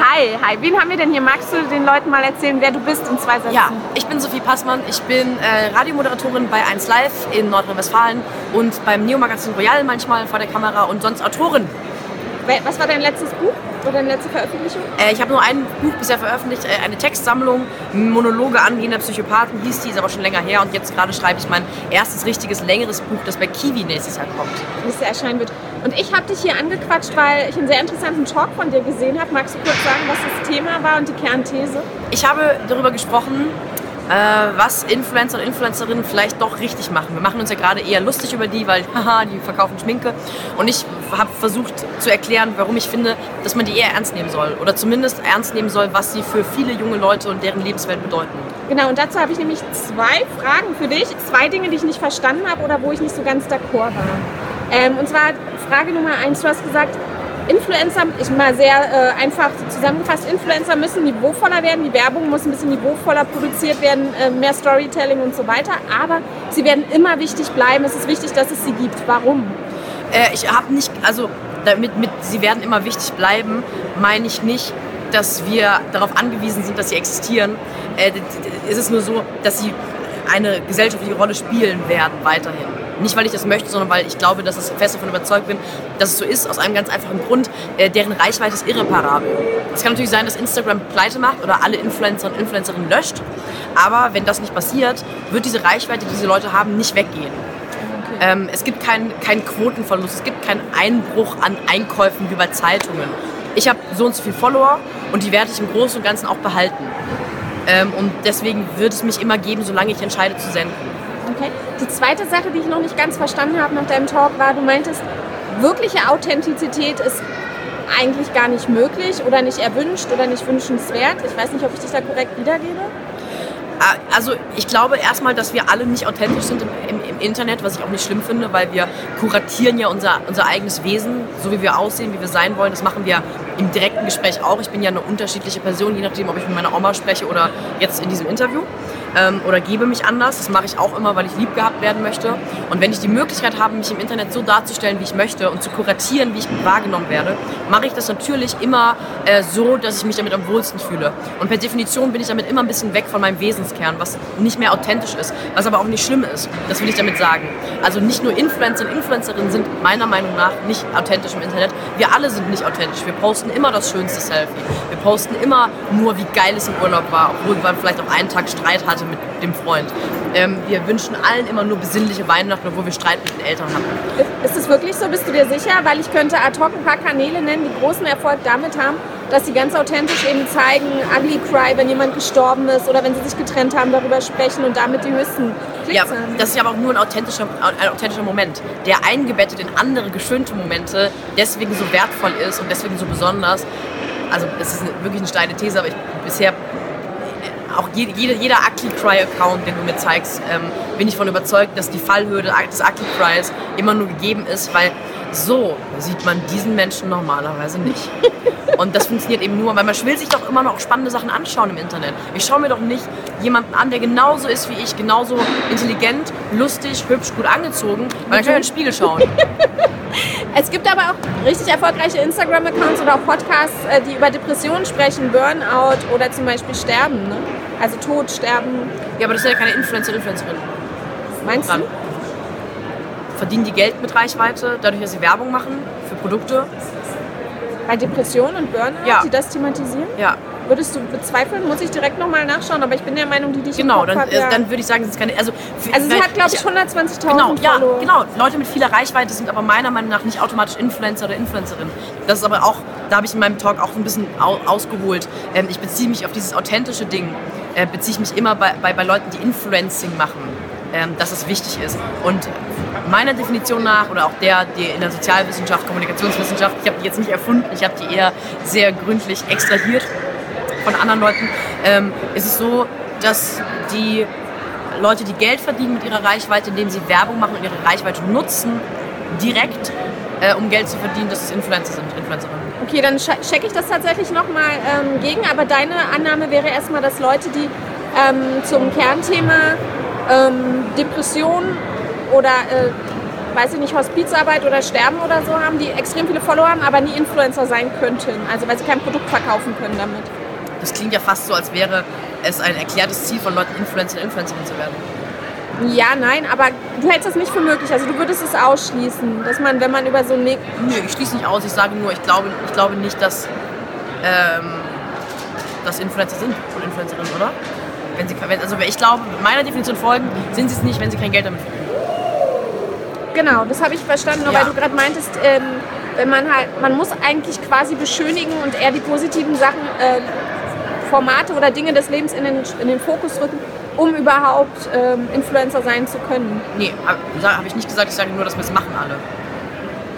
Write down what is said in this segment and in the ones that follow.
Hi, hi. Wen haben wir denn hier? Magst du den Leuten mal erzählen, wer du bist in zwei Sätzen? Ja, ich bin Sophie Passmann. Ich bin äh, Radiomoderatorin bei 1 Live in Nordrhein-Westfalen und beim Neo-Magazin Royal manchmal vor der Kamera und sonst Autorin. Was war dein letztes Buch oder deine letzte Veröffentlichung? Äh, ich habe nur ein Buch bisher veröffentlicht, äh, eine Textsammlung, Monologe angehender Psychopathen hieß die, ist aber schon länger her und jetzt gerade schreibe ich mein erstes richtiges, längeres Buch, das bei Kiwi nächstes Jahr kommt. Jahr erscheinen wird. Und ich habe dich hier angequatscht, weil ich einen sehr interessanten Talk von dir gesehen habe. Magst du kurz sagen, was das Thema war und die Kernthese? Ich habe darüber gesprochen, äh, was Influencer und Influencerinnen vielleicht doch richtig machen. Wir machen uns ja gerade eher lustig über die, weil haha, die verkaufen Schminke. Und ich habe versucht zu erklären, warum ich finde, dass man die eher ernst nehmen soll. Oder zumindest ernst nehmen soll, was sie für viele junge Leute und deren Lebenswelt bedeuten. Genau, und dazu habe ich nämlich zwei Fragen für dich. Zwei Dinge, die ich nicht verstanden habe oder wo ich nicht so ganz d'accord war. Ähm, und zwar Frage Nummer eins, du hast gesagt, Influencer, ich mal sehr äh, einfach zusammengefasst, Influencer müssen niveauvoller werden, die Werbung muss ein bisschen niveauvoller produziert werden, äh, mehr Storytelling und so weiter, aber sie werden immer wichtig bleiben. Es ist wichtig, dass es sie gibt. Warum? Äh, ich habe nicht, also damit mit, sie werden immer wichtig bleiben, meine ich nicht, dass wir darauf angewiesen sind, dass sie existieren. Äh, es ist nur so, dass sie eine gesellschaftliche Rolle spielen werden weiterhin. Nicht, weil ich das möchte, sondern weil ich glaube, dass ich fest davon überzeugt bin, dass es so ist, aus einem ganz einfachen Grund. Äh, deren Reichweite ist irreparabel. Es kann natürlich sein, dass Instagram pleite macht oder alle Influencer und Influencerinnen löscht. Aber wenn das nicht passiert, wird diese Reichweite, die diese Leute haben, nicht weggehen. Ähm, es gibt keinen kein Quotenverlust, es gibt keinen Einbruch an Einkäufen wie bei Zeitungen. Ich habe so und so viele Follower und die werde ich im Großen und Ganzen auch behalten. Ähm, und deswegen wird es mich immer geben, solange ich entscheide zu senden. Okay. Die zweite Sache, die ich noch nicht ganz verstanden habe nach deinem Talk, war, du meintest, wirkliche Authentizität ist eigentlich gar nicht möglich oder nicht erwünscht oder nicht wünschenswert. Ich weiß nicht, ob ich dich da korrekt wiedergebe. Ah, also ich glaube erstmal, dass wir alle nicht authentisch sind im, im, im, Internet, was ich auch nicht schlimm finde, weil wir kuratieren ja unser, unser eigenes Wesen, so wie wir aussehen, wie wir sein wollen. Das machen wir im direkten Gespräch auch. Ich bin ja eine unterschiedliche Person, je nachdem, ob ich mit meiner Oma spreche oder jetzt in diesem Interview ähm, oder gebe mich anders. Das mache ich auch immer, weil ich lieb gehabt werden möchte. Und wenn ich die Möglichkeit habe, mich im Internet so darzustellen, wie ich möchte und zu kuratieren, wie ich wahrgenommen werde, mache ich das natürlich immer äh, so, dass ich mich damit am wohlsten fühle. Und per Definition bin ich damit immer ein bisschen weg von meinem Wesenskern, was nicht mehr authentisch ist, was aber auch nicht schlimm ist. Das will ich damit sagen. Also nicht nur Influencer und Influencerinnen sind meiner Meinung nach nicht authentisch im Internet. Wir alle sind nicht authentisch. Wir posten immer das schönste Selfie. Wir posten immer nur, wie geil es im Urlaub war, obwohl man vielleicht auch einen Tag Streit hatte mit dem Freund. Ähm, wir wünschen allen immer nur besinnliche Weihnachten, obwohl wir Streit mit den Eltern haben. Ist es wirklich so? Bist du dir sicher? Weil ich könnte ad hoc ein paar Kanäle nennen, die großen Erfolg damit haben, dass sie ganz authentisch eben zeigen, Ugly Cry, wenn jemand gestorben ist oder wenn sie sich getrennt haben, darüber sprechen und damit die höchsten ja, haben. Das ist aber auch nur ein authentischer, ein authentischer Moment, der eingebettet in andere geschönte Momente deswegen so wertvoll ist und deswegen so besonders. Also es ist wirklich eine steile These, aber ich bisher auch jede, jeder Ugly Cry Account, den du mir zeigst, ähm, bin ich davon überzeugt, dass die Fallhürde des Ugly Cries immer nur gegeben ist, weil so sieht man diesen Menschen normalerweise nicht. Und das funktioniert eben nur, weil man will sich doch immer noch spannende Sachen anschauen im Internet. Ich schaue mir doch nicht jemanden an, der genauso ist wie ich, genauso intelligent, lustig, hübsch, gut angezogen, weil dann kann ich in den Spiegel schauen. Es gibt aber auch richtig erfolgreiche Instagram-Accounts oder auch Podcasts, äh, die über Depressionen sprechen, Burnout oder zum Beispiel Sterben. Ne? Also Tod, Sterben. Ja, aber das sind ja keine Influencer, Influencerin. Meinst du? Verdienen die Geld mit Reichweite, dadurch, dass sie Werbung machen für Produkte? Bei Depressionen und Burnout, ja. die das thematisieren? Ja. Würdest du bezweifeln? Muss ich direkt nochmal nachschauen, aber ich bin der Meinung, die dich Genau, dann, hab, ja. dann würde ich sagen, es ist keine. Also, also sie hat, glaube ich, 120.000 Genau, ja, Follower. genau. Leute mit vieler Reichweite sind aber meiner Meinung nach nicht automatisch Influencer oder Influencerin. Das ist aber auch, da habe ich in meinem Talk auch ein bisschen ausgeholt. Ähm, ich beziehe mich auf dieses authentische Ding, äh, beziehe ich mich immer bei, bei, bei Leuten, die Influencing machen, ähm, dass es wichtig ist. Und meiner Definition nach oder auch der, die in der Sozialwissenschaft, Kommunikationswissenschaft, ich habe die jetzt nicht erfunden, ich habe die eher sehr gründlich extrahiert von anderen Leuten, ähm, ist es so, dass die Leute, die Geld verdienen mit ihrer Reichweite, indem sie Werbung machen und ihre Reichweite nutzen, direkt, äh, um Geld zu verdienen, dass es Influencer sind, Influencerinnen. Okay, dann checke ich das tatsächlich nochmal ähm, gegen, aber deine Annahme wäre erstmal, dass Leute, die ähm, zum Kernthema ähm, Depression oder äh, weiß ich nicht, Hospizarbeit oder Sterben oder so haben, die extrem viele Follower haben, aber nie Influencer sein könnten. Also weil sie kein Produkt verkaufen können damit. Das klingt ja fast so, als wäre es ein erklärtes Ziel von Leuten, Influencer und Influencerin zu werden. Ja, nein, aber du hältst das nicht für möglich. Also du würdest es ausschließen, dass man, wenn man über so ein... Nö, ich schließe nicht aus. Ich sage nur, ich glaube, ich glaube nicht, dass, ähm, dass Influencer sind und Influencerinnen, oder? Wenn sie, also ich glaube, meiner Definition folgen, sind sie es nicht, wenn sie kein Geld damit verdienen. Genau, das habe ich verstanden, nur ja. weil du gerade meintest, ähm, wenn man halt, man muss eigentlich quasi beschönigen und eher die positiven Sachen, äh, Formate oder Dinge des Lebens in den, in den Fokus rücken, um überhaupt ähm, Influencer sein zu können. Nee, habe hab ich nicht gesagt, ich sage nur, dass wir es machen alle.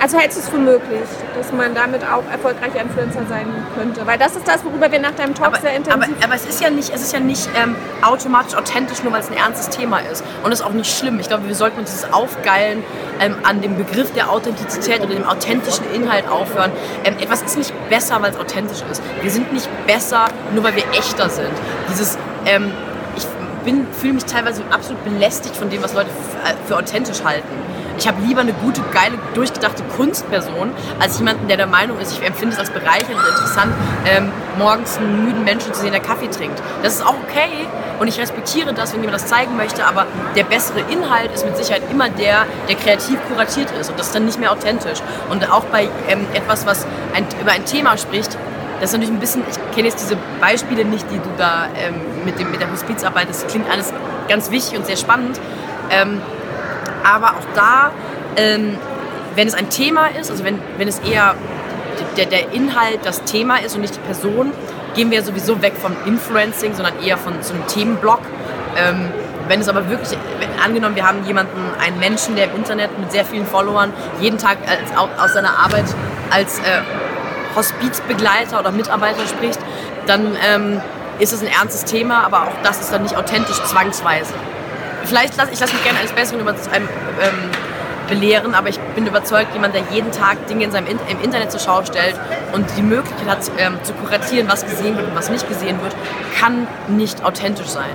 Also hältst du es für möglich, dass man damit auch erfolgreicher Influencer sein könnte? Weil das ist das, worüber wir nach deinem Talk aber, sehr intensiv... Aber, aber, es ist ja nicht, es ist ja nicht ähm, automatisch authentisch, nur weil es ein ernstes Thema ist. Und das ist auch nicht schlimm. Ich glaube, wir sollten uns dieses Aufgeilen ähm, an dem Begriff der Authentizität oder dem authentischen Inhalt aufhören. Ähm, etwas ist nicht besser, weil es authentisch ist. Wir sind nicht besser, nur weil wir echter sind. Dieses... Ähm, ich fühle mich teilweise absolut belästigt von dem, was Leute äh, für authentisch halten ich habe lieber eine gute, geile, durchgedachte Kunstperson, als jemanden, der der Meinung ist, ich empfinde es als bereichernd und interessant, ähm, morgens einen müden Menschen zu sehen, der Kaffee trinkt. Das ist auch okay und ich respektiere das, wenn jemand das zeigen möchte, aber der bessere Inhalt ist mit Sicherheit immer der, der kreativ kuratiert ist und das ist dann nicht mehr authentisch. Und auch bei ähm, etwas, was ein, über ein Thema spricht, das ist natürlich ein bisschen, ich kenne jetzt diese Beispiele nicht, die du da ähm, mit, dem, mit der Hospizarbeit, das klingt alles ganz wichtig und sehr spannend. Ähm, aber auch da, ähm, wenn es ein Thema ist, also wenn, wenn es eher der, der Inhalt das Thema ist und nicht die Person, gehen wir sowieso weg vom Influencing, sondern eher von so einem Themenblock. Ähm, wenn es aber wirklich, wenn, angenommen, wir haben jemanden, einen Menschen, der im Internet mit sehr vielen Followern jeden Tag als, aus seiner Arbeit als äh, Hospizbegleiter oder Mitarbeiter spricht, dann ähm, ist es ein ernstes Thema, aber auch das ist dann nicht authentisch zwangsweise vielleicht lasse ich lasse mich gerne eines Besseren über einem, ähm, belehren, aber ich bin überzeugt, jemand, der jeden Tag Dinge in seinem in im Internet zur Schau stellt und die Möglichkeit hat, ähm, zu kuratieren, was gesehen wird und was nicht gesehen wird, kann nicht authentisch sein.